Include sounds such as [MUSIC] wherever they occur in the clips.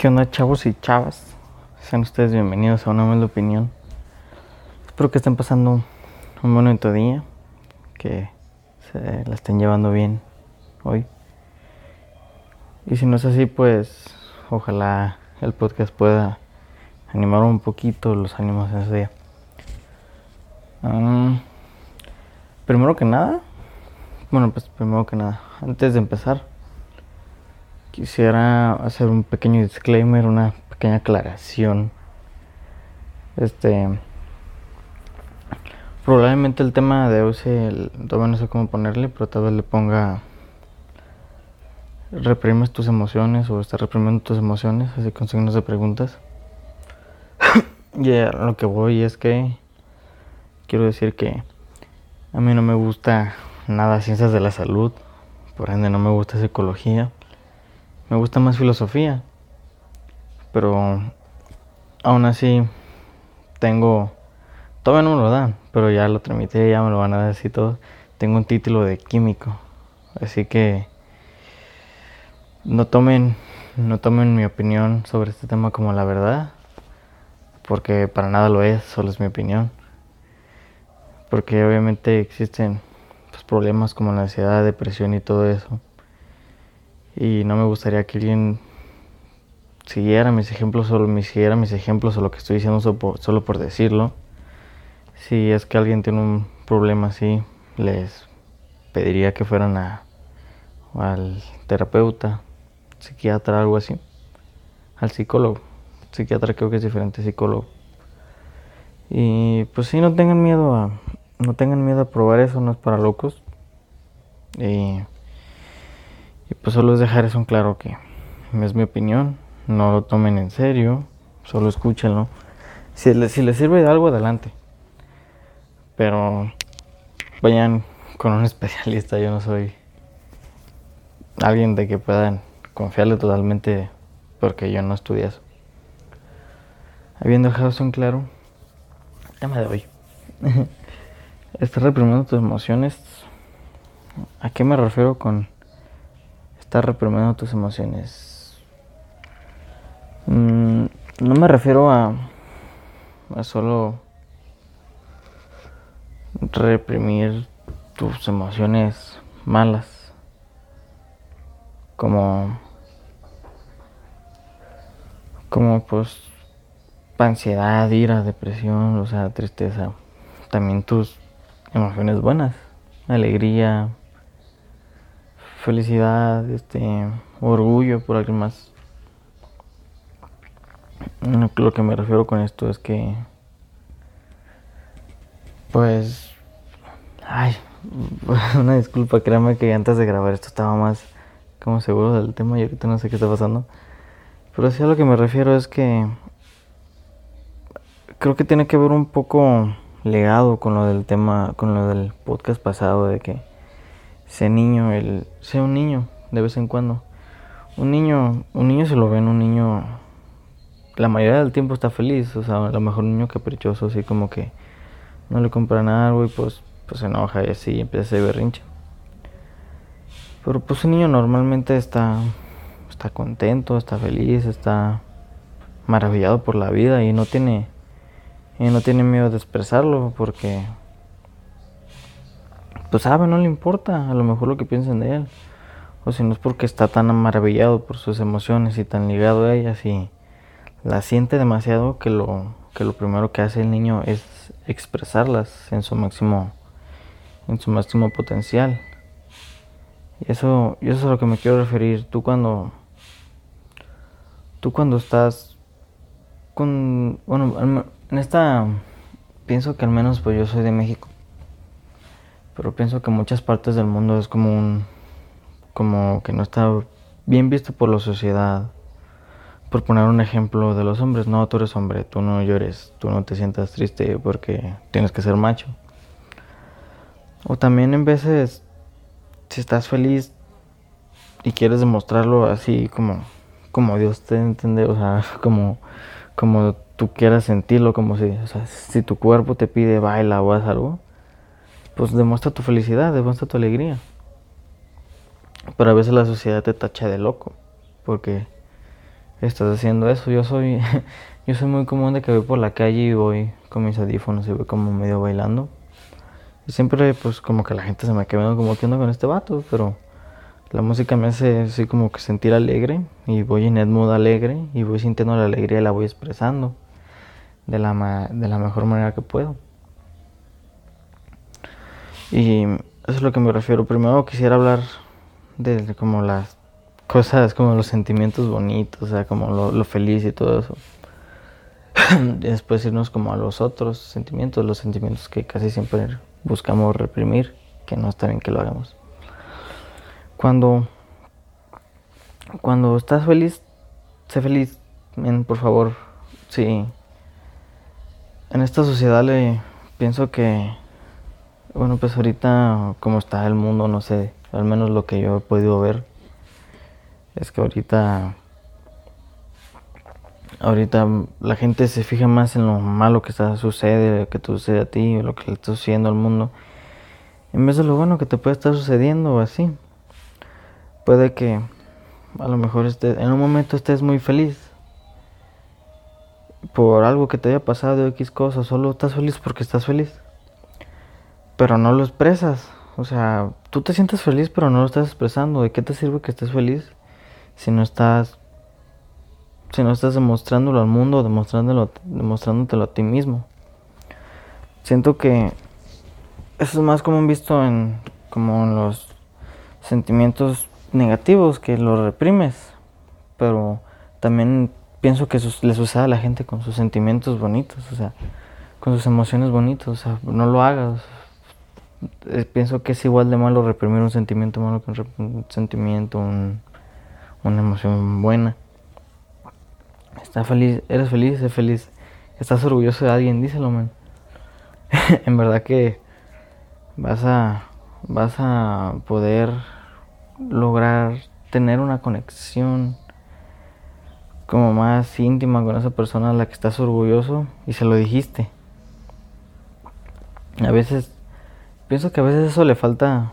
¿Qué onda chavos y chavas? Sean ustedes bienvenidos a una nueva opinión. Espero que estén pasando un bonito día, que se la estén llevando bien hoy. Y si no es así, pues ojalá el podcast pueda animar un poquito los ánimos en ese día. Um, primero que nada, bueno, pues primero que nada, antes de empezar, quisiera hacer un pequeño disclaimer, una pequeña aclaración. Este. Probablemente el tema de hoy se. Todavía no sé cómo ponerle, pero tal vez le ponga. Reprimes tus emociones o estás reprimiendo tus emociones, así con signos de preguntas. [COUGHS] y a lo que voy es que. Quiero decir que. A mí no me gusta nada ciencias de la salud, por ende no me gusta psicología me gusta más filosofía. Pero aún así tengo... Todavía no me lo dan, pero ya lo tramité, ya me lo van a decir todo. Tengo un título de químico. Así que no tomen, no tomen mi opinión sobre este tema como la verdad. Porque para nada lo es, solo es mi opinión. Porque obviamente existen pues, problemas como la ansiedad, depresión y todo eso y no me gustaría que alguien siguiera mis ejemplos solo me siguiera mis ejemplos o lo que estoy diciendo solo por, decirlo. Si es que alguien tiene un problema así, les pediría que fueran a, al terapeuta, psiquiatra, algo así, al psicólogo. Psiquiatra creo que es diferente psicólogo. Y pues sí, no tengan miedo a, no tengan miedo a probar eso, no es para locos. Y y pues solo es dejar eso en claro que es mi opinión, no lo tomen en serio, solo escúchenlo. Si les, si les sirve de algo, adelante. Pero vayan con un [LAUGHS] especialista, yo no soy alguien de que puedan confiarle totalmente porque yo no estudié eso. Habiendo dejado eso en claro, tema de hoy. [LAUGHS] Estás reprimiendo tus emociones. ¿A qué me refiero con Estás reprimiendo tus emociones. Mm, no me refiero a, a solo reprimir tus emociones malas. Como. Como pues. Ansiedad, ira, depresión, o sea, tristeza. También tus emociones buenas. Alegría, felicidad, este, orgullo por alguien más. Lo que me refiero con esto es que, pues, ay, [LAUGHS] una disculpa, créame que antes de grabar esto estaba más como seguro del tema y ahorita no sé qué está pasando. Pero sí a lo que me refiero es que creo que tiene que ver un poco legado con lo del tema, con lo del podcast pasado de que sea niño, el, sea un niño de vez en cuando. Un niño, un niño se lo ven, un niño la mayoría del tiempo está feliz, o sea, a lo mejor un niño caprichoso, así como que no le compran algo y pues, pues se enoja y así empieza a ser berrinche. Pero pues un niño normalmente está, está contento, está feliz, está maravillado por la vida y no tiene, y no tiene miedo de expresarlo porque pues sabe, no le importa a lo mejor lo que piensen de él. O si no es porque está tan maravillado por sus emociones y tan ligado a ellas y la siente demasiado que lo, que lo primero que hace el niño es expresarlas en su máximo, en su máximo potencial. Y eso, eso es a lo que me quiero referir. Tú cuando, tú cuando estás con, bueno, en esta, pienso que al menos pues yo soy de México pero pienso que en muchas partes del mundo es como un como que no está bien visto por la sociedad. Por poner un ejemplo de los hombres no tú eres hombre tú no llores tú no te sientas triste porque tienes que ser macho. O también en veces si estás feliz y quieres demostrarlo así como como Dios te entiende o sea [LAUGHS] como como tú quieras sentirlo como si o sea, si tu cuerpo te pide baila o haz algo pues demuestra tu felicidad, demuestra tu alegría. Pero a veces la sociedad te tacha de loco, porque estás haciendo eso. Yo soy, [LAUGHS] yo soy muy común de que voy por la calle y voy con mis audífonos y voy como medio bailando. Y siempre pues como que la gente se me queda como que ando con este vato, pero la música me hace así como que sentir alegre y voy en el mood alegre y voy sintiendo la alegría y la voy expresando de la, de la mejor manera que puedo. Y eso es lo que me refiero. Primero quisiera hablar de como las cosas, como los sentimientos bonitos, o sea, como lo, feliz y todo eso. [COUGHS] después irnos como a los otros sentimientos, los sentimientos que casi siempre buscamos reprimir, que no está bien que lo hagamos. Cuando, cuando estás feliz, sé feliz, por favor. Sí. En esta sociedad le pienso que, bueno, pues ahorita como está el mundo, no sé, al menos lo que yo he podido ver, es que ahorita ahorita la gente se fija más en lo malo que está, sucede, que te sucede a ti, lo que le está sucediendo al mundo, en vez de lo bueno que te puede estar sucediendo o así. Puede que a lo mejor en un momento estés muy feliz por algo que te haya pasado X cosas, solo estás feliz porque estás feliz, pero no lo expresas. O sea, tú te sientes feliz, pero no lo estás expresando. ¿De qué te sirve que estés feliz si no estás, si no estás demostrándolo al mundo, demostrándolo, demostrándotelo a ti mismo? Siento que eso es más común visto en como en los sentimientos negativos que lo reprimes, pero también pienso que les sucede a la gente con sus sentimientos bonitos, o sea, con sus emociones bonitas, o sea, no lo hagas. Eh, pienso que es igual de malo reprimir un sentimiento malo que un, sentimiento, una emoción buena. Está feliz, eres feliz, eres feliz. Estás orgulloso de alguien, díselo, man. [LAUGHS] en verdad que vas a vas a poder lograr tener una conexión como más íntima con esa persona a la que estás orgulloso y se lo dijiste. A veces, pienso que a veces eso le falta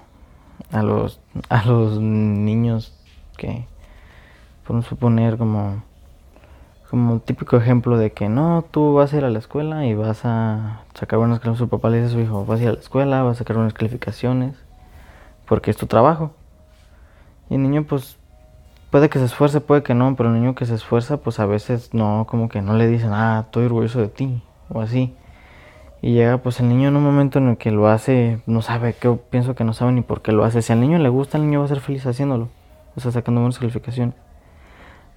a los, a los niños que, por suponer, como, como típico ejemplo de que no, tú vas a ir a la escuela y vas a sacar buenas calificaciones. Su papá le dice a su hijo, vas a ir a la escuela, vas a sacar buenas calificaciones, porque es tu trabajo. Y el niño pues puede que se esfuerce, puede que no, pero el niño que se esfuerza pues a veces no, como que no le dicen, ah, estoy orgulloso de ti o así. Y llega pues el niño en un momento en el que lo hace, no sabe, que pienso que no sabe ni por qué lo hace. Si al niño le gusta, el niño va a ser feliz haciéndolo, o sea, sacando buenas calificaciones.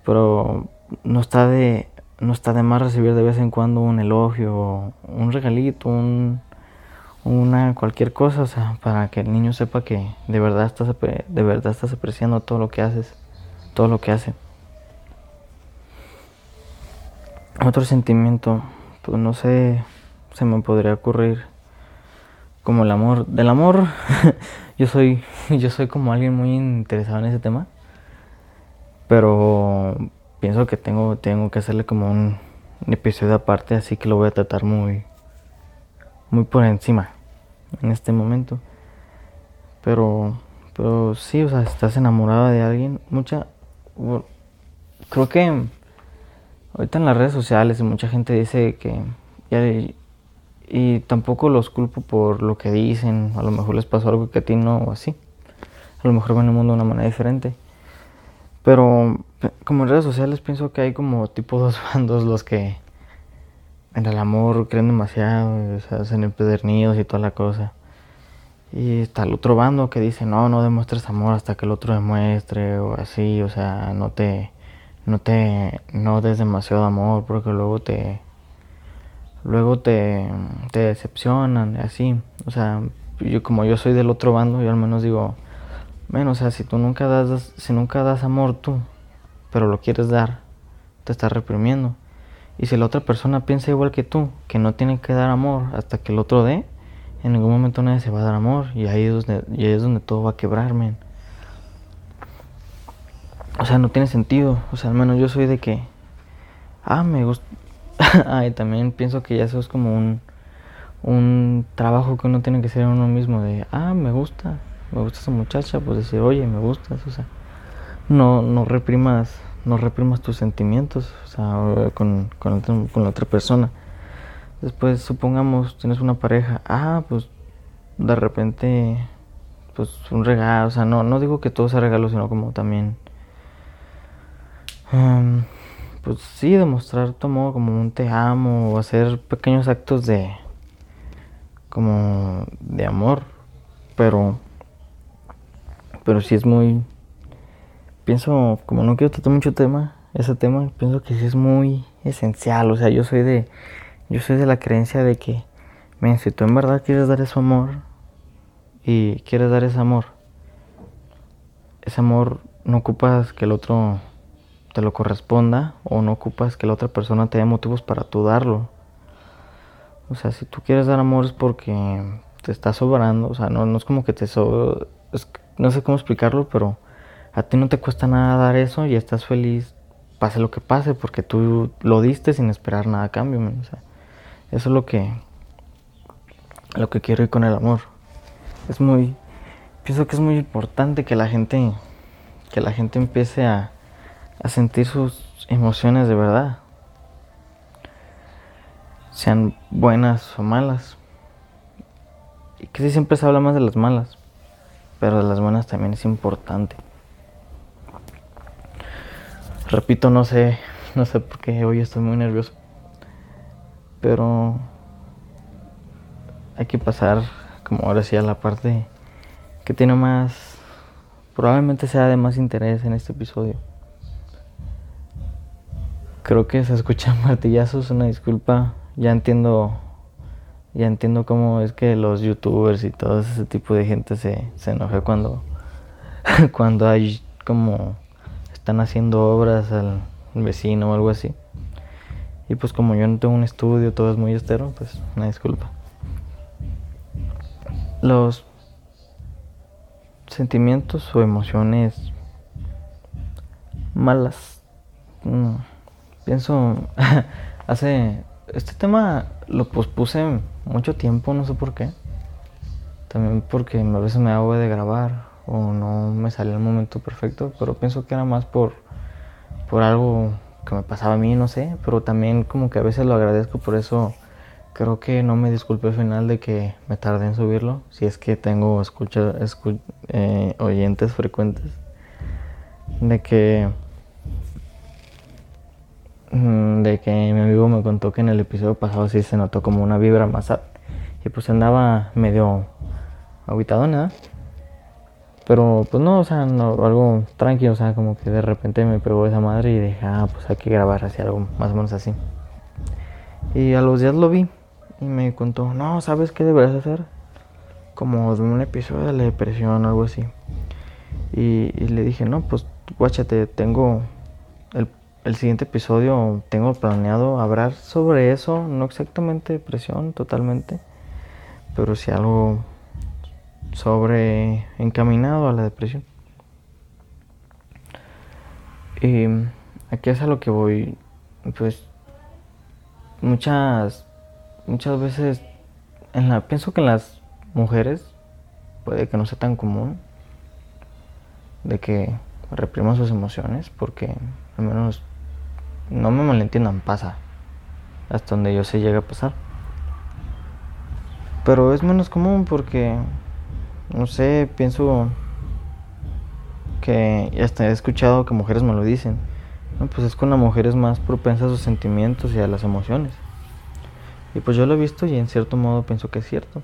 Pero no está de no está de más recibir de vez en cuando un elogio, un regalito, un una cualquier cosa, o sea, para que el niño sepa que de verdad estás de verdad estás apreciando todo lo que haces, todo lo que hace. Otro sentimiento, pues no sé, se me podría ocurrir como el amor. Del amor, [LAUGHS] yo soy [LAUGHS] yo soy como alguien muy interesado en ese tema, pero pienso que tengo tengo que hacerle como un episodio aparte, así que lo voy a tratar muy muy por encima en este momento. Pero, pero sí, o sea, estás enamorada de alguien, mucha, creo que ahorita en las redes sociales mucha gente dice que, y, tampoco los culpo por lo que dicen, a lo mejor les pasó algo que a ti no, o así, a lo mejor ven el mundo de una manera diferente. Pero como en redes sociales pienso que hay como tipo [LAUGHS] dos bandos los que en el amor creen demasiado, o sea, hacen empedernidos y toda la cosa. Y está el otro bando que dice, no, no demuestres amor hasta que el otro demuestre, o así, o sea, no te, no te, no des demasiado amor porque luego te, luego te, te decepcionan, así. O sea, yo como yo soy del otro bando, yo al menos digo, bueno, o sea, si tú nunca das, si nunca das amor tú, pero lo quieres dar, te estás reprimiendo. Y si la otra persona piensa igual que tú, que no tiene que dar amor hasta que el otro dé, en ningún momento nadie se va a dar amor. Y ahí es donde, y ahí es donde todo va a quebrar, O sea, no tiene sentido. O sea, al menos yo soy de que. Ah, me gusta. [LAUGHS] Ay, también pienso que ya eso es como un, un trabajo que uno tiene que hacer uno mismo. De, ah, me gusta. Me gusta esa muchacha. Pues decir, oye, me gustas. O sea, no, no reprimas no reprimas tus sentimientos, o sea, con, con, la otra persona. Después, supongamos, tienes una pareja, ah, pues de repente, pues un regalo, o sea, no, no digo que todo sea regalo, sino como también, um, pues sí, demostrar tu amor como un te amo, o hacer pequeños actos de, como de amor, pero, pero sí es muy, pienso, como no quiero tratar mucho tema, ese tema, pienso que sí es muy esencial, o sea, yo soy de, yo soy de la creencia de que, men, si tú en verdad quieres dar ese amor y quieres dar ese amor, ese amor no ocupas que el otro te lo corresponda o no ocupas que la otra persona te dé motivos para tú darlo. O sea, si tú quieres dar amor es porque te está sobrando, o sea, no, no es como que te sobra, no sé cómo explicarlo, pero a ti no te cuesta nada dar eso y estás feliz, pase lo que pase, porque tú lo diste sin esperar nada a cambio. O sea, eso es lo que, lo que quiero ir con el amor. Es muy, pienso que es muy importante que la gente, que la gente empiece a, a sentir sus emociones de verdad. Sean buenas o malas. Y que sí siempre se habla más de las malas. Pero de las buenas también es importante. Repito, no sé, no sé por qué hoy estoy muy nervioso. Pero hay que pasar como ahora sí a la parte que tiene más, probablemente sea de más interés en este episodio. Creo que se escuchan [LAUGHS] martillazos, una disculpa. Ya entiendo, ya entiendo cómo es que los youtubers y todo ese tipo de gente se, se enoja cuando, [LAUGHS] cuando hay como están haciendo obras al vecino o algo así. Y pues como yo no tengo un estudio, todo es muy estero, pues una disculpa. Los sentimientos o emociones malas. Mm, pienso, [LAUGHS] hace... Este tema lo pospuse mucho tiempo, no sé por qué. También porque a veces me hago de grabar o no me sale el momento perfecto, pero pienso que era más por, por algo que me pasaba a mí, no sé, pero también como que a veces lo agradezco, por eso. Creo que no me disculpe al final de que me tardé en subirlo, si es que tengo escucha, eh, oyentes frecuentes, de que de que mi amigo me contó que en el episodio pasado sí se notó como una vibra más y pues andaba medio aguitado, nada. Pero pues no, o sea, no, algo tranquilo, o sea, como que de repente me pegó esa madre y dije, ah, pues hay que grabar así algo más o menos así. Y a los días lo vi y me contó, no, ¿sabes qué deberías hacer? Como de un episodio de la depresión o algo así. Y, le dije, no, pues guáchate, tengo el, el siguiente episodio, tengo planeado hablar sobre eso, no exactamente depresión totalmente, pero sí algo sobre encaminado a la depresión. Y aquí es a lo que voy, pues muchas muchas veces en la pienso que en las mujeres puede que no sea tan común de que repriman sus emociones porque al menos no me malentiendan pasa hasta donde yo sé llega a pasar pero es menos común porque no sé, pienso que hasta he escuchado que mujeres me lo dicen. No, pues es con las mujeres más propensas a sus sentimientos y a las emociones. Y pues yo lo he visto y en cierto modo pienso que es cierto.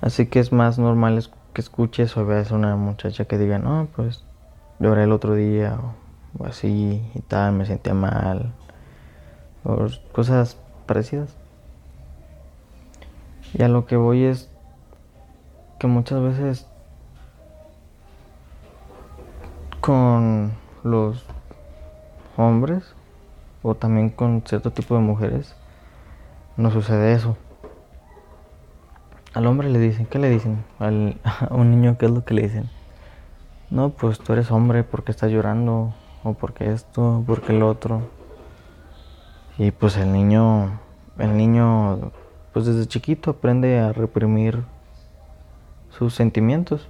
Así que es más normal que escuches o veas a una muchacha que diga, no, pues lloré el otro día o, o así y tal, me sentía mal. O cosas parecidas. Y a lo que voy es que muchas veces con los hombres o también con cierto tipo de mujeres no sucede eso. Al hombre le dicen, ¿qué le dicen? Al, [LAUGHS] a un niño, ¿qué es lo que le dicen? No, pues tú eres hombre porque estás llorando, o porque esto, porque el otro. Y pues el niño, el niño, pues desde chiquito aprende a reprimir sus sentimientos.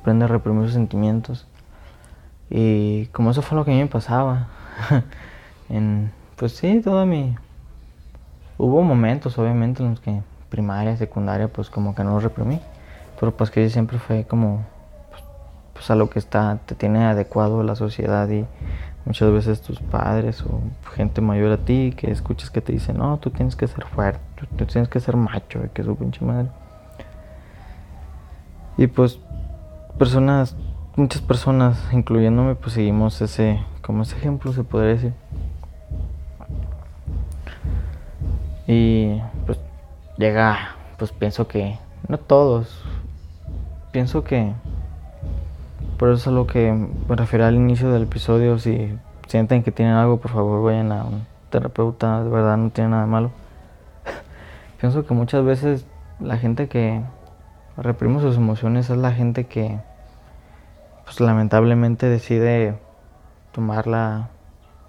aprende a reprimir sus sentimientos. Y como eso fue lo que a mí me pasaba, [LAUGHS] pues sí, toda mi... Hubo momentos, obviamente, en los que primaria, secundaria, pues como que no lo reprimí. Pero pues que siempre fue como pues, a lo que está, te tiene adecuado la sociedad y muchas veces tus padres o gente mayor a ti que escuchas que te dicen, no, tú tienes que ser fuerte, tú tienes que ser macho, que es su pinche madre. Y pues personas, muchas personas, incluyéndome, pues seguimos ese, como ese ejemplo se podría decir. Y pues llega, pues pienso que, no todos, pienso que, por eso es lo que me refiero al inicio del episodio, si sienten que tienen algo, por favor vayan a un terapeuta, de verdad no tiene nada malo. [LAUGHS] pienso que muchas veces la gente que reprime sus emociones es la gente que, pues lamentablemente decide tomar la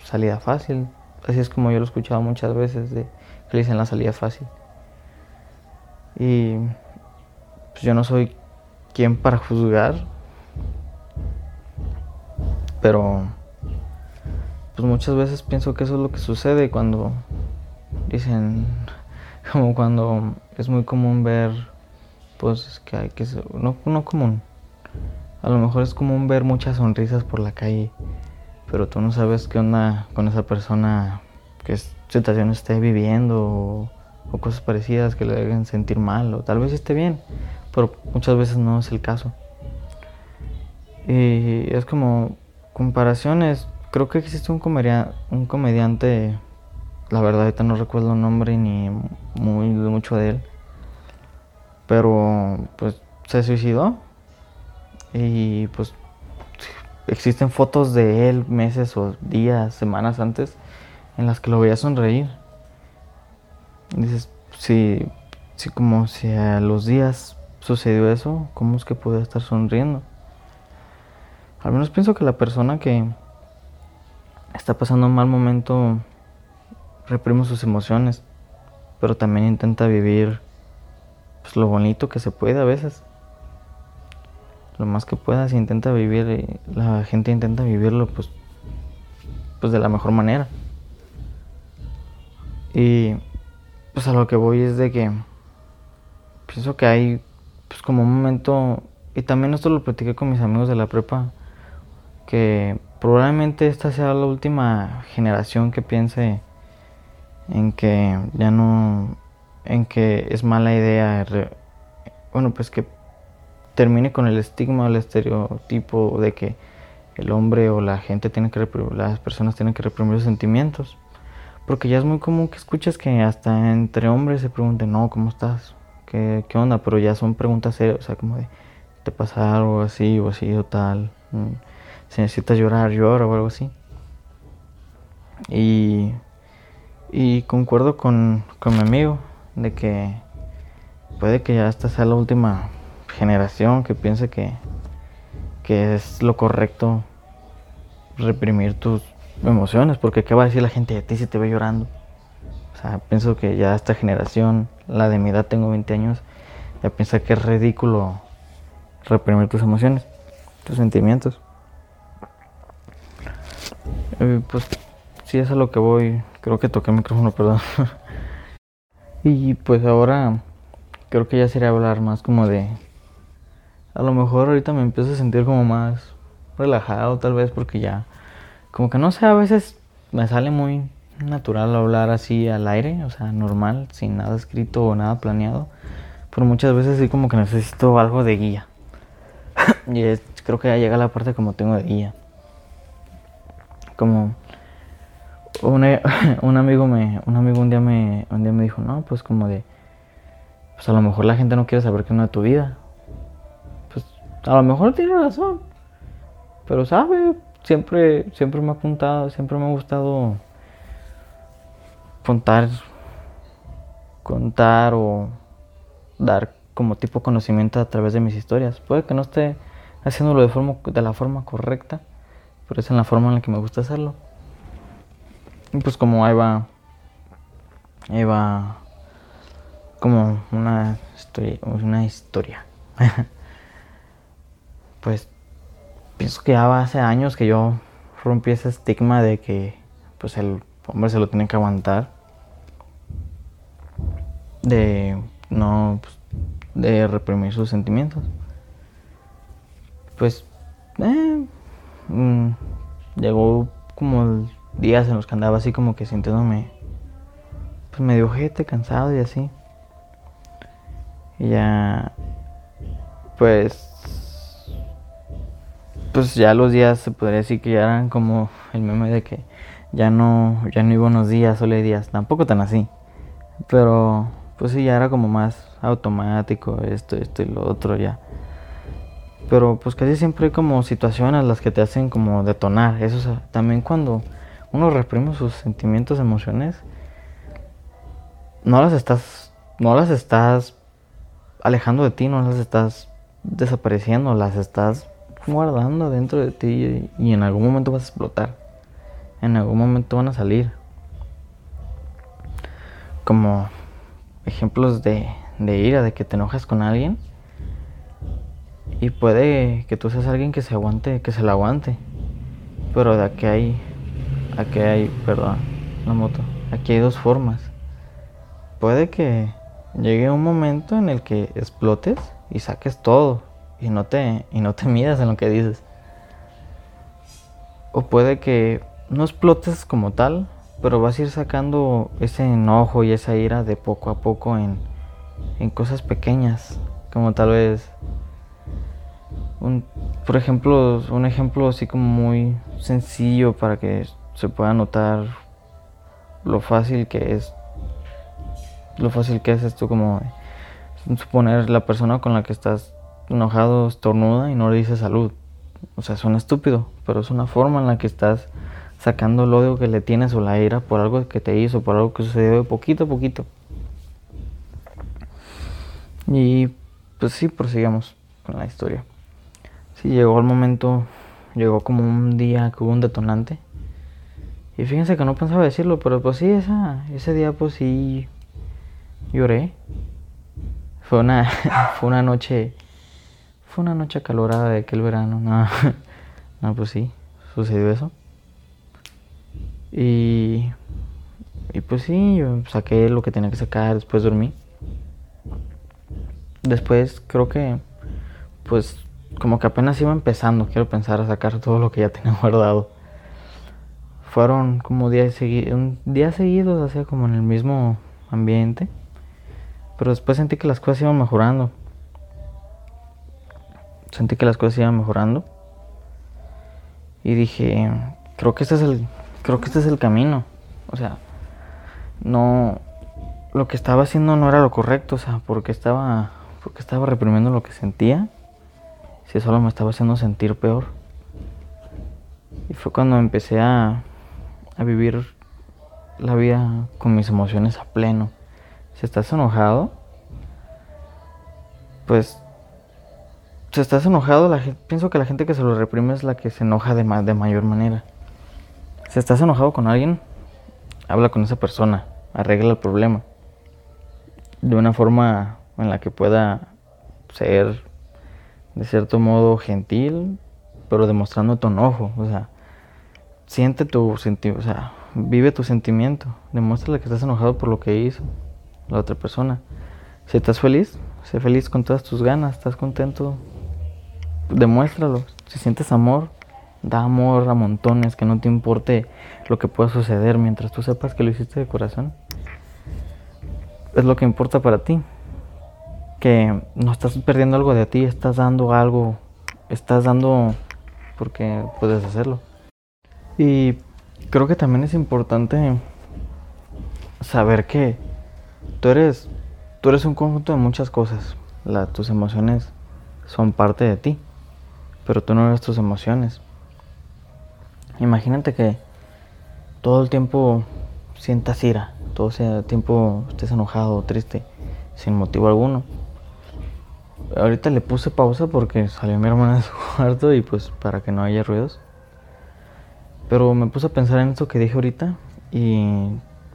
salida fácil. Así es como yo lo he escuchado muchas veces, de que le dicen la salida fácil. Y pues yo no soy quien para juzgar, pero pues muchas veces pienso que eso es lo que sucede cuando dicen, [LAUGHS] como cuando es muy común ver, pues que hay que, no, no común, a lo mejor es común ver muchas sonrisas por la calle, pero tú no sabes qué onda con esa persona, qué situación esté viviendo o cosas parecidas que le hagan sentir mal, o tal vez esté bien, pero muchas veces no es el caso. Y es como comparaciones, creo que existe un, un comediante, la verdad ahorita no recuerdo el nombre ni muy mucho de él, pero pues se suicidó y pues existen fotos de él meses o días, semanas antes en las que lo veía sonreír dices, si, si como si a los días sucedió eso, ¿cómo es que puede estar sonriendo? Al menos pienso que la persona que está pasando un mal momento reprime sus emociones, pero también intenta vivir pues, lo bonito que se puede a veces. Lo más que pueda, si intenta vivir, eh, la gente intenta vivirlo pues, pues de la mejor manera. Y pues a lo que voy es de que pienso que hay pues como un momento, y también esto lo platiqué con mis amigos de la prepa, que probablemente esta sea la última generación que piense en que ya no, en que es mala idea, bueno, pues que termine con el estigma o el estereotipo de que el hombre o la gente tiene que las personas tienen que reprimir sus sentimientos. Porque ya es muy común que escuches que hasta entre hombres se pregunten, no, ¿cómo estás? ¿Qué, qué onda? Pero ya son preguntas serias, o sea, como de, ¿te pasa algo así o así o tal? Mm, si necesitas llorar, llora o algo así. Y, y concuerdo con, con mi amigo de que puede que ya esta sea la última generación que piense que, que es lo correcto reprimir tus emociones, porque ¿qué va a decir la gente de ti si te ve llorando? O sea, pienso que ya esta generación, la de mi edad, tengo 20 años, ya piensa que es ridículo reprimir tus emociones, tus sentimientos. Pues si es a lo que voy, creo que toqué micrófono, perdón. [LAUGHS] y pues ahora creo que ya sería hablar más como de... A lo mejor ahorita me empiezo a sentir como más relajado tal vez porque ya como que no sé, a veces me sale muy natural hablar así al aire, o sea, normal, sin nada escrito o nada planeado. Pero muchas veces sí como que necesito algo de guía. [LAUGHS] y creo que ya llega la parte como tengo de guía. Como [LAUGHS] un, amigo me un amigo un día me un día me dijo, "No, pues como de pues a lo mejor la gente no quiere saber qué es de tu vida." Pues a lo mejor tiene razón. Pero sabe, siempre, siempre me ha apuntado, siempre me ha gustado contar, contar o dar como tipo conocimiento a través de mis historias. Puede que no esté haciéndolo de, de la forma correcta, pero es la forma en la que me gusta hacerlo. Y pues como ahí va, ahí va como una historia, una historia. [LAUGHS] pues pienso que ya hace años que yo rompí ese estigma de que pues el hombre se lo tiene que aguantar. De no pues, de reprimir sus sentimientos. Pues eh, mm, llegó como días en los que andaba así como que sintiéndome pues medio ojete, cansado y así. Y ya pues pues ya los días se podría decir que ya eran como el meme de que ya no, ya no hay buenos días, solo hay días. Tampoco tan así. Pero pues sí, ya era como más automático esto, esto y lo otro ya. Pero pues casi siempre hay como situaciones las que te hacen como detonar. Eso también cuando uno reprime sus sentimientos, emociones, no las estás, no las estás alejando de ti, no las estás desapareciendo, las estás guardando dentro de ti y, en algún momento vas a explotar. En algún momento van a salir. Como ejemplos de, de ira, de que te enojas con alguien. Y puede que tú seas alguien que se aguante, que se la aguante. Pero de aquí hay, aquí hay, perdón, la moto. Aquí hay dos formas. Puede que llegue un momento en el que explotes y saques todo y no te, y no te [LAUGHS] midas en lo que dices. O puede que no explotes como tal, pero vas a ir sacando ese enojo y esa ira de poco a poco en, en cosas pequeñas, como tal vez un, por ejemplo, un ejemplo así como muy sencillo para que se pueda notar lo fácil que es lo fácil que es esto como suponer la persona con la que estás enojado estornuda y no le dice salud. O sea, suena estúpido, pero es una forma en la que estás sacando el odio que le tienes o la ira por algo que te hizo, por algo que sucedió de poquito a poquito. Y pues sí, prosigamos con la historia. Llegó el momento, llegó como un día que hubo un detonante. Y fíjense que no pensaba decirlo, pero pues sí, esa, ese día pues sí lloré. Fue una, [LAUGHS] fue una noche fue una noche acalorada de aquel verano. No, [LAUGHS] no pues sí, sucedió eso. Y, y pues sí, yo saqué lo que tenía que sacar, después dormí. Después creo que, pues, como que apenas iba empezando, quiero pensar a sacar todo lo que ya tenía [LAUGHS] guardado. Fueron como días, seguidos, día seguidos, hacía como en el mismo ambiente. Pero después sentí que las cosas iban mejorando sentí que las cosas iban mejorando. Y dije, creo que este es el creo que este es el camino. O sea, no lo que estaba haciendo no era lo correcto, o sea, porque estaba porque estaba reprimiendo lo que sentía. Si solo me estaba haciendo sentir peor. Y fue cuando empecé a a vivir la vida con mis emociones a pleno. Si estás enojado, pues si estás enojado, la pienso que la gente que se lo reprime es la que se enoja de, de mayor manera. Si estás enojado con alguien, habla con esa persona, arregla el problema. De una forma en la que pueda ser, de cierto modo, gentil, pero demostrando tu enojo. O sea, siente tu sentimiento, o sea, vive tu sentimiento. Demuéstrale que estás enojado por lo que hizo la otra persona. Si estás feliz, sé feliz con todas tus ganas, estás contento, demuéstralo. Si sientes amor, da amor a montones, que no te importe lo que pueda suceder mientras tú sepas que lo hiciste de corazón. Es lo que importa para ti. No estás perdiendo algo de ti, estás dando algo, estás dando porque puedes hacerlo. Y creo que también es importante saber que tú eres, tú eres un conjunto de muchas cosas. tus emociones son parte de ti pero tú no ves tus emociones. Imagínate que todo el tiempo sientas ira, todo el tiempo estés enojado o triste, sin motivo alguno. Ahorita le puse pausa porque salió mi hermana de su [LAUGHS] cuarto y pues para que no haya ruidos. Pero me puse a pensar en esto que dije ahorita y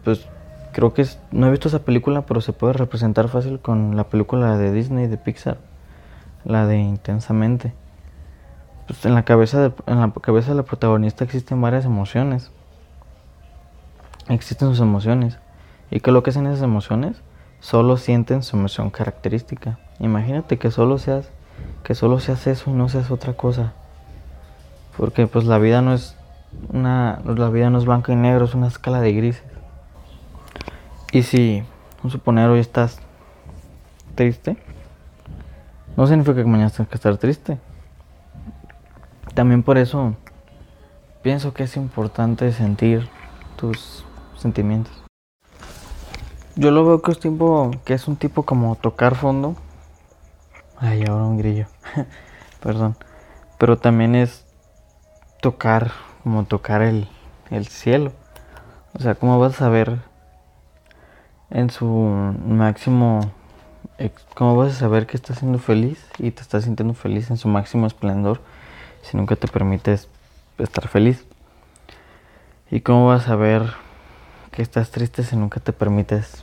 pues creo que no he visto esa película, pero se puede representar fácil con la película de Disney, de Pixar, la de Intensamente pues en la cabeza en la cabeza de la protagonista existen varias emociones. Existen sus emociones. ¿Y qué es lo que hacen esas emociones? Solo sienten su emoción característica. Imagínate que solo seas que solo seas eso y no seas otra cosa. Porque pues la vida no es una la vida no es blanco y negro, es una escala de grises. Y si, un suponer, hoy estás triste, no significa que mañana tengas que estar triste. También por eso pienso que es importante sentir tus sentimientos. Yo lo veo que es tiempo, que es un tipo como tocar fondo. Ay, ahora un grillo. [LAUGHS] Perdón. Pero también es tocar, como tocar el, el cielo. O sea, ¿cómo vas a ver en su máximo, cómo vas a saber que estás siendo feliz y te estás sintiendo feliz en su máximo esplendor si nunca te permites estar feliz? ¿Y cómo vas a ver que estás triste si nunca te permites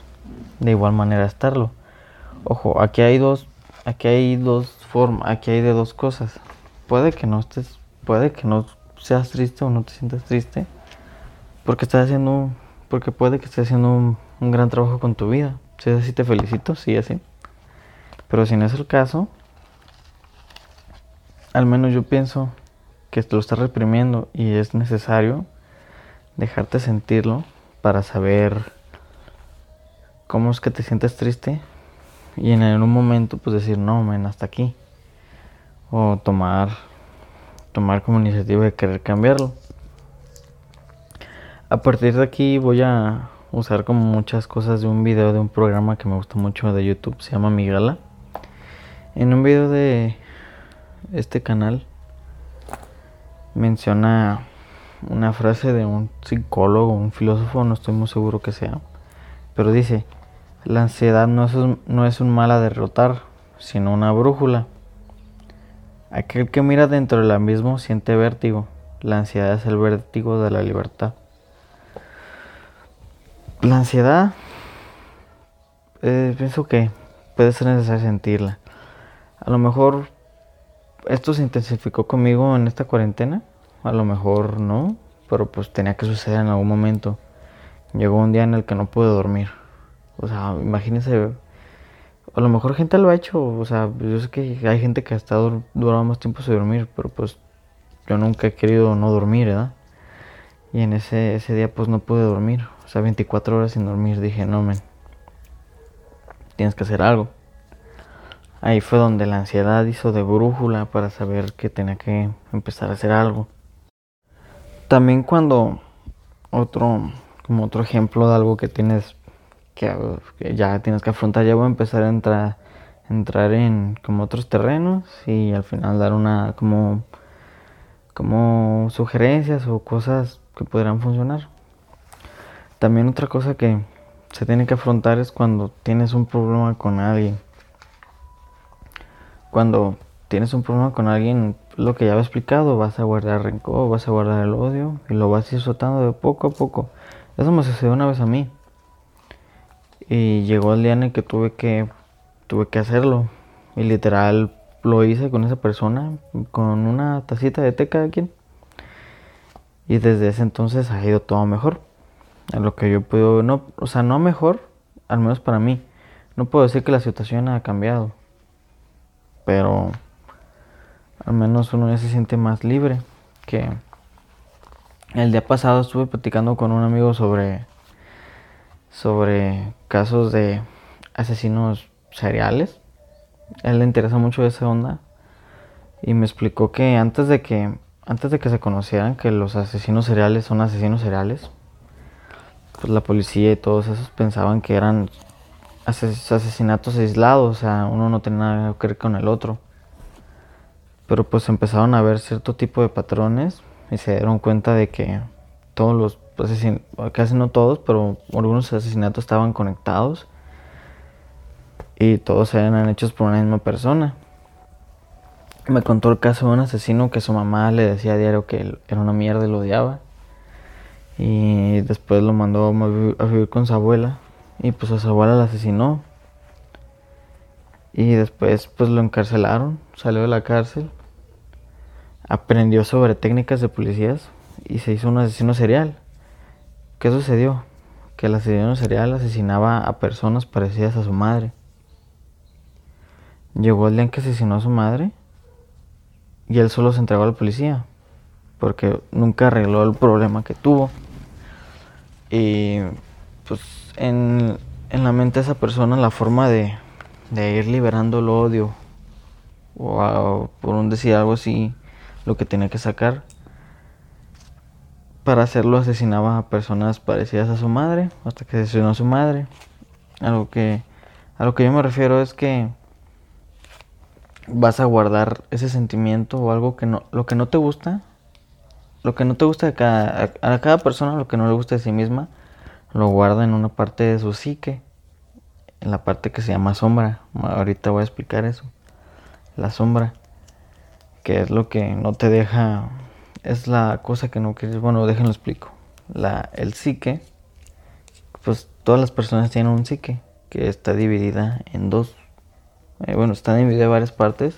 de igual manera estarlo? Ojo, aquí hay dos, aquí hay dos formas, aquí hay de dos cosas. Puede que no estés, puede que no seas triste o no te sientas triste, porque estás haciendo, porque puede que estés haciendo un un gran trabajo con tu vida. Si es así, te felicito, sí, así. Pero si no es el caso, al menos yo pienso que lo estás reprimiendo y es necesario dejarte sentirlo para saber cómo es que te sientes triste y en un momento pues decir no, men, hasta aquí. O tomar tomar como iniciativa de querer cambiarlo. A partir de aquí voy a usar como muchas cosas de un video de un programa que me gusta mucho de YouTube, se llama Migala. En un video de este canal menciona una frase de un psicólogo, un filósofo, no estoy muy seguro que sea, pero dice, la ansiedad no es, un, no es un mal a derrotar, sino una brújula. Aquel que mira dentro del abismo siente vértigo. La ansiedad es el vértigo de la libertad. La ansiedad, eh, pienso que puede ser necesario sentirla. A lo mejor esto se intensificó conmigo en esta cuarentena, a lo mejor no, pero pues tenía que suceder en algún momento. Llegó un día en el que no pude dormir. O sea, imagínense, a lo mejor gente lo ha hecho, o sea, yo sé que hay gente que ha estado durado más tiempo sin dormir, pero pues yo nunca he querido no dormir, ¿verdad? Y en ese, ese día pues no pude dormir. O sea, 24 horas sin dormir. Dije, no, men. Tienes que hacer algo. Ahí fue donde la ansiedad hizo de brújula para saber que tenía que empezar a hacer algo. También cuando otro, como otro ejemplo de algo que tienes que, ya tienes que afrontar, ya voy a empezar a entrar, entrar en como otros terrenos y al final dar una como, como sugerencias o cosas que podrán funcionar. También otra cosa que se tiene que afrontar es cuando tienes un problema con alguien. Cuando tienes un problema con alguien, lo que ya he explicado, vas a guardar rencor, vas a guardar el odio y lo vas a ir soltando de poco a poco. Eso me sucedió una vez a mí. Y llegó el día en el que tuve que tuve que hacerlo. Y literal lo hice con esa persona, con una tacita de té cada quien. Y desde ese entonces ha ido todo mejor. A lo que yo puedo, no, o sea, no mejor, al menos para mí. No puedo decir que la situación ha cambiado. Pero al menos uno ya se siente más libre. Que el día pasado estuve platicando con un amigo sobre sobre casos de asesinos seriales. A él le interesa mucho esa onda y me explicó que antes de que antes de que se conocieran que los asesinos seriales son asesinos seriales, pues la policía y todos esos pensaban que eran asesinatos aislados, o sea, uno no tenía nada que ver con el otro. Pero pues empezaron a ver cierto tipo de patrones y se dieron cuenta de que todos los asesinatos, casi no todos, pero algunos asesinatos estaban conectados y todos eran hechos por una misma persona me contó el caso de un asesino que su mamá le decía a diario que era una mierda y lo odiaba. Y después lo mandó a vivir con su abuela. Y pues a su abuela la asesinó. Y después pues lo encarcelaron. Salió de la cárcel. aprendió sobre técnicas de policías y se hizo un asesino serial. ¿Qué sucedió? Que el asesino serial asesinaba a personas parecidas a su madre. Llegó el día en que asesinó a su madre y él solo se entregó a la policía porque nunca arregló el problema que tuvo. Y pues en, la mente de esa persona la forma de, ir liberando el odio o, por un decir algo así lo que tenía que sacar para hacerlo asesinaba a personas parecidas a su madre hasta que asesinó a su madre algo que a lo que yo me refiero es que vas a guardar ese sentimiento o algo que no lo que no te gusta lo que no te gusta cada, a, cada persona, lo que no le gusta de sí misma, lo guarda en una parte de su psique, en la parte que se llama sombra. Ahorita voy a explicar eso. La sombra, que es lo que no te deja, es la cosa que no quieres, bueno, déjenlo explico. La, el psique, pues todas las personas tienen un psique, que está dividida en dos. Eh, bueno, está dividida en varias partes,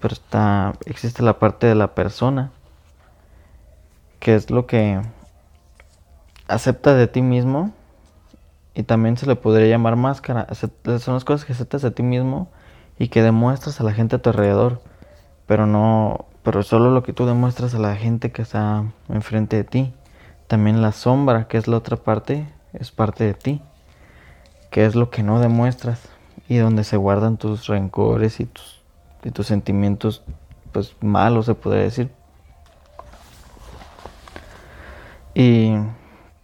pero está, existe la parte de la persona, que es lo que aceptas de ti mismo y también se le podría llamar máscara. Son las cosas que aceptas de ti mismo y que demuestras a la gente a tu alrededor, pero no, pero solo lo que tú demuestras a la gente que está enfrente de ti. También la sombra, que es la otra parte, es parte de ti, que es lo que no demuestras y donde se guardan tus rencores y tus, y tus sentimientos pues malos se podría decir Y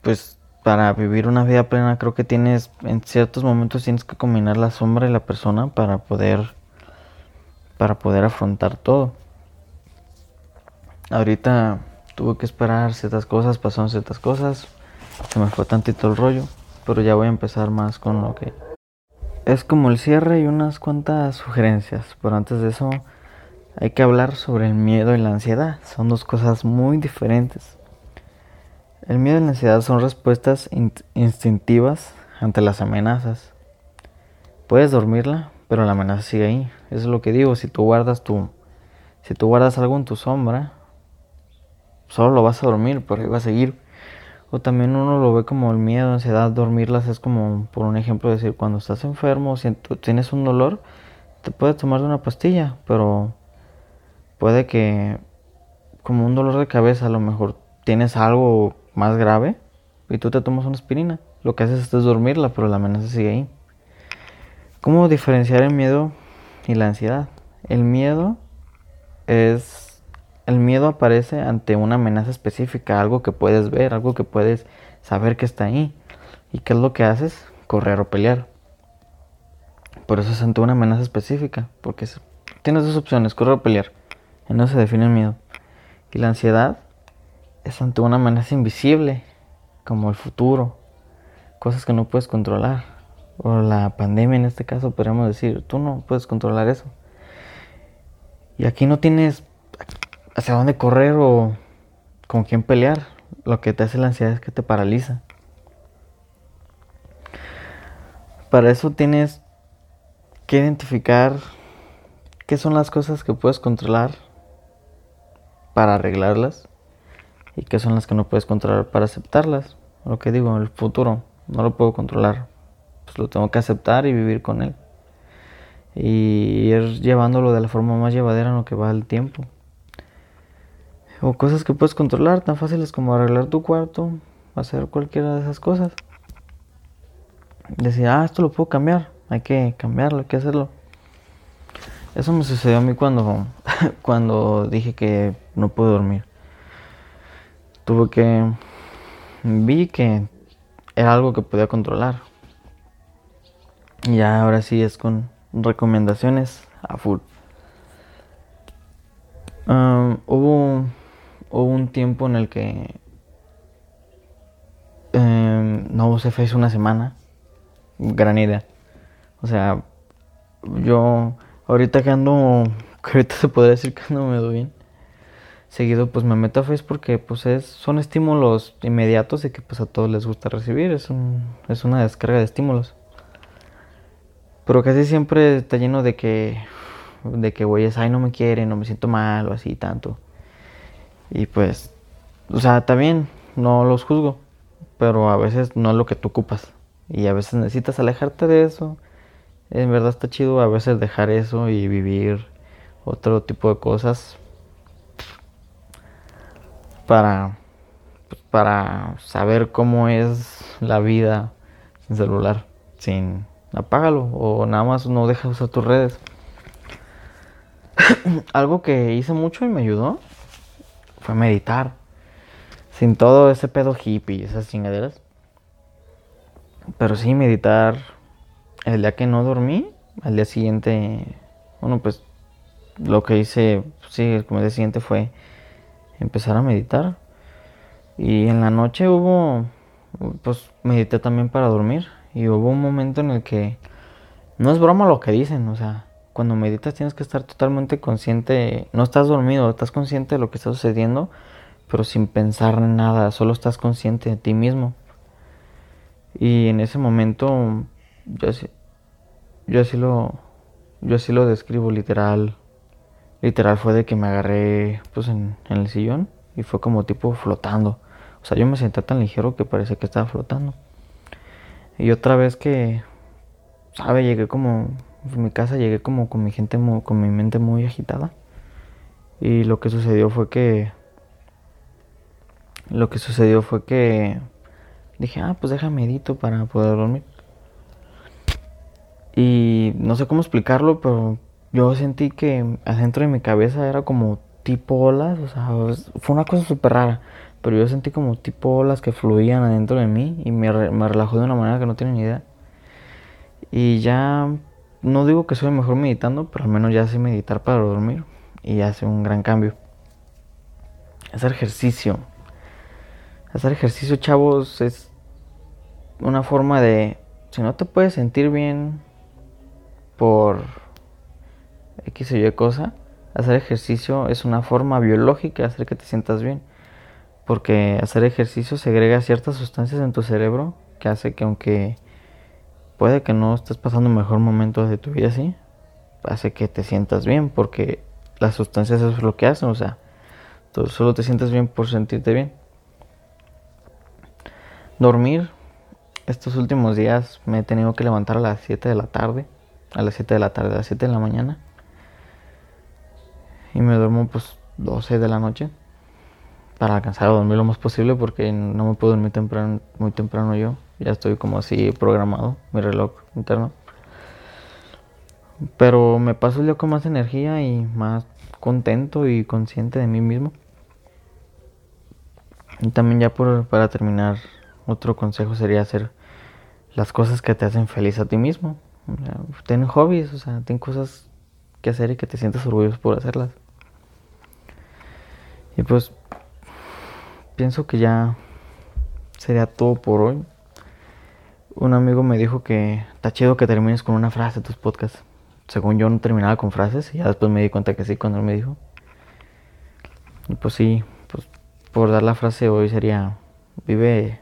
pues para vivir una vida plena creo que tienes, en ciertos momentos tienes que combinar la sombra y la persona para poder, para poder afrontar todo. Ahorita tuve que esperar ciertas cosas, pasaron ciertas cosas, se me fue tantito el rollo, pero ya voy a empezar más con lo que... Es como el cierre y unas cuantas sugerencias, pero antes de eso hay que hablar sobre el miedo y la ansiedad. Son dos cosas muy diferentes. El miedo y la ansiedad son respuestas instintivas ante las amenazas. Puedes dormirla, pero la amenaza sigue ahí. Eso es lo que digo, si tú guardas tu si tú guardas algo en tu sombra, solo lo vas a dormir, pero va a seguir. O también uno lo ve como el miedo, ansiedad, dormirlas es como, por un ejemplo, decir, cuando estás enfermo, si tienes un dolor, te puedes tomar una pastilla, pero puede que como un dolor de cabeza a lo mejor tienes algo más grave y tú te tomas una aspirina. Lo que haces es dormirla, pero la amenaza sigue ahí. ¿Cómo diferenciar el miedo y la ansiedad? El miedo es... El miedo aparece ante una amenaza específica, algo que puedes ver, algo que puedes saber que está ahí. ¿Y qué es lo que haces? Correr o pelear. Por eso es ante una amenaza específica, porque tienes dos opciones, correr o pelear. En eso se define el miedo. Y la ansiedad es ante una amenaza invisible, como el futuro, cosas que no puedes controlar, o la pandemia en este caso, podríamos decir, tú no puedes controlar eso. Y aquí no tienes hacia dónde correr o con quién pelear. Lo que te hace la ansiedad es que te paraliza. Para eso tienes que identificar qué son las cosas que puedes controlar para arreglarlas y qué son las que no puedes controlar para aceptarlas. Lo que digo, el futuro no lo puedo controlar, pues lo tengo que aceptar y vivir con él. Y ir llevándolo de la forma más llevadera en lo que va el tiempo. O cosas que puedes controlar, tan fáciles como arreglar tu cuarto, hacer cualquiera de esas cosas. Decir, ah, esto lo puedo cambiar, hay que cambiarlo, hay que hacerlo. Eso me sucedió a mí cuando, [LAUGHS] cuando dije que no puedo dormir tuve que vi que era algo que podía controlar. Y ya ahora sí es con recomendaciones a full. hubo, hubo un tiempo en el que em, no se fue una semana. Gran idea. O sea, yo ahorita que ando, [LAUGHS] ahorita se podría decir que ando me doy bien seguido pues me meto a Facebook porque pues es, son estímulos inmediatos y que pues a todos les gusta recibir, es, un, es una descarga de estímulos. Pero casi siempre está lleno de que, de que güeyes, ay no me quieren, no me siento mal o así tanto. Y pues, o sea, también no los juzgo, pero a veces no es lo que tú ocupas. Y a veces necesitas alejarte de eso. En verdad está chido a veces dejar eso y vivir otro tipo de cosas para pues, para saber cómo es la vida sin celular, sin apágalo o nada más no dejas usar tus redes. [COUGHS] Algo que hice mucho y me ayudó fue meditar. Sin todo ese pedo hippie esas chingaderas. Pero sí, meditar. El día que no dormí, al día siguiente, bueno, pues lo que hice, sí, el día siguiente fue empezar a meditar. Y en la noche hubo, pues medité también para dormir. Y hubo un momento en el que, no es broma lo que dicen, o sea, cuando meditas tienes que estar totalmente consciente, no estás dormido, estás consciente de lo que está sucediendo, pero sin pensar en nada, solo estás consciente de ti mismo. Y en ese momento yo así, yo así lo yo así lo describo literal. Literal fue de que me agarré pues en, en el sillón y fue como tipo flotando. O sea, yo me senté tan ligero que parecía que estaba flotando. Y otra vez que, ¿sabe? Llegué como, en mi casa llegué como con mi gente, con mi mente muy agitada. Y lo que sucedió fue que, lo que sucedió fue que dije, ah, pues déjame medito para poder dormir. Y no sé cómo explicarlo, pero yo sentí que adentro de mi cabeza era como tipo olas, o sea, fue una cosa súper rara pero yo sentí como tipo olas que fluían adentro de mí y me, me relajó de una manera que no tienen ni idea. Y ya no digo que soy mejor meditando, pero al menos ya sé meditar para dormir y hace un gran cambio. Hacer ejercicio. Hacer ejercicio, chavos, es una forma de, si no te puedes sentir bien por X o Y cosa, hacer ejercicio es una forma biológica de hacer que te sientas bien porque hacer ejercicio segrega ciertas sustancias en tu cerebro que hace que aunque puede que no estés pasando mejor momento de tu vida así, hace que te sientas bien porque las sustancias es lo que hacen, o sea, tú solo te sientes bien por sentirte bien. Dormir, estos últimos días me he tenido que levantar a las 7 de la tarde, a las 7 de la tarde, a las 7 de la mañana. Y me duermo pues 12 de la noche para alcanzar a dormir lo más posible porque no me puedo dormir temprano, muy temprano yo. Ya estoy como así programado, mi reloj interno. Pero me paso el día con más energía y más contento y consciente de mí mismo. Y también ya por, para terminar, otro consejo sería hacer las cosas que te hacen feliz a ti mismo. ten hobbies, o sea, ten cosas que hacer y que te sientas orgulloso por hacerlas. Y pues pienso que ya sería todo por hoy. Un amigo me dijo que está chido que termines con una frase tus podcasts. Según yo no terminaba con frases y ya después me di cuenta que sí cuando él me dijo. Y pues sí, pues por dar la frase hoy sería vive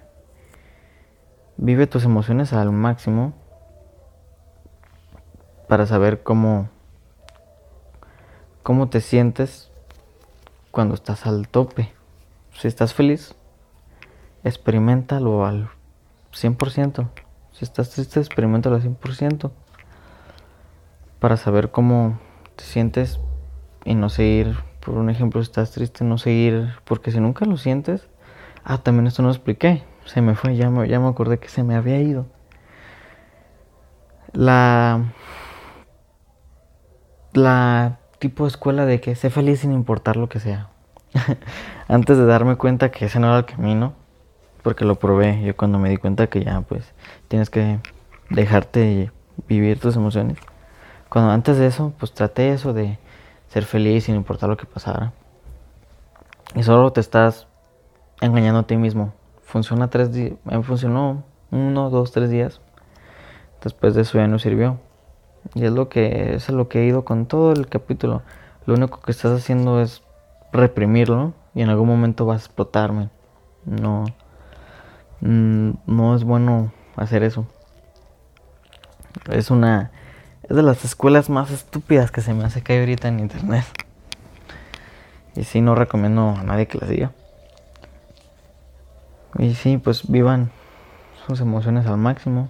vive tus emociones al máximo para saber cómo cómo te sientes cuando estás al tope. Si estás feliz, experimentalo al 100%. Si estás triste, experimentalo al 100%. Para saber cómo te sientes y no seguir, por un ejemplo, si estás triste, no seguir, porque si nunca lo sientes, ah, también esto no lo expliqué, se me fue, ya me, ya me acordé que se me había ido. La, la tipo de escuela de que sé feliz sin importar lo que sea. [LAUGHS] antes de darme cuenta que ese no era el camino, porque lo probé, yo cuando me di cuenta que ya pues tienes que dejarte vivir tus emociones. Cuando antes de eso, pues traté eso de ser feliz sin importar lo que pasara. Y solo te estás engañando a ti mismo. Funciona tres días, me funcionó uno, dos, tres días. Después de eso ya no sirvió. Y es lo que es lo que he ido con todo el capítulo. Lo único que estás haciendo es reprimirlo y en algún momento va a explotarme. No, mm, no es bueno hacer eso. Es una, es de las escuelas más estúpidas que se me hace caer ahorita en internet. Y sí, no recomiendo a nadie que las diga. Y sí, pues vivan sus emociones al máximo.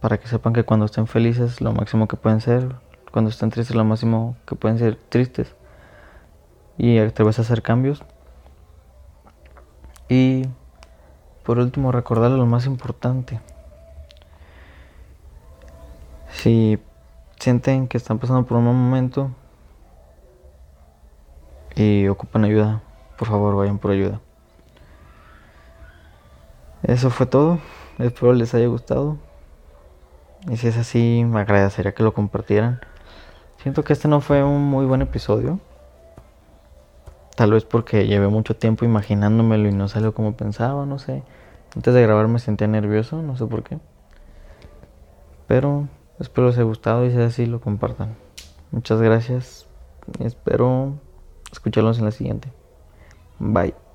Para que sepan que cuando estén felices, lo máximo que pueden ser. Cuando estén tristes, lo máximo que pueden ser tristes. Y atreves a hacer cambios. Y por último, recordarles lo más importante. Si sienten que están pasando por un mal momento y ocupan ayuda, por favor vayan por ayuda. Eso fue todo. Espero les haya gustado. Y si es así, me agradecería que lo compartieran. Siento que este no fue un muy buen episodio. Tal vez porque llevé mucho tiempo imaginándomelo y no salió como pensaba, no sé. Antes de grabar me sentía nervioso, no sé por qué. Pero espero les haya gustado y si es así, lo compartan. Muchas gracias. Espero escucharlos en la siguiente. Bye.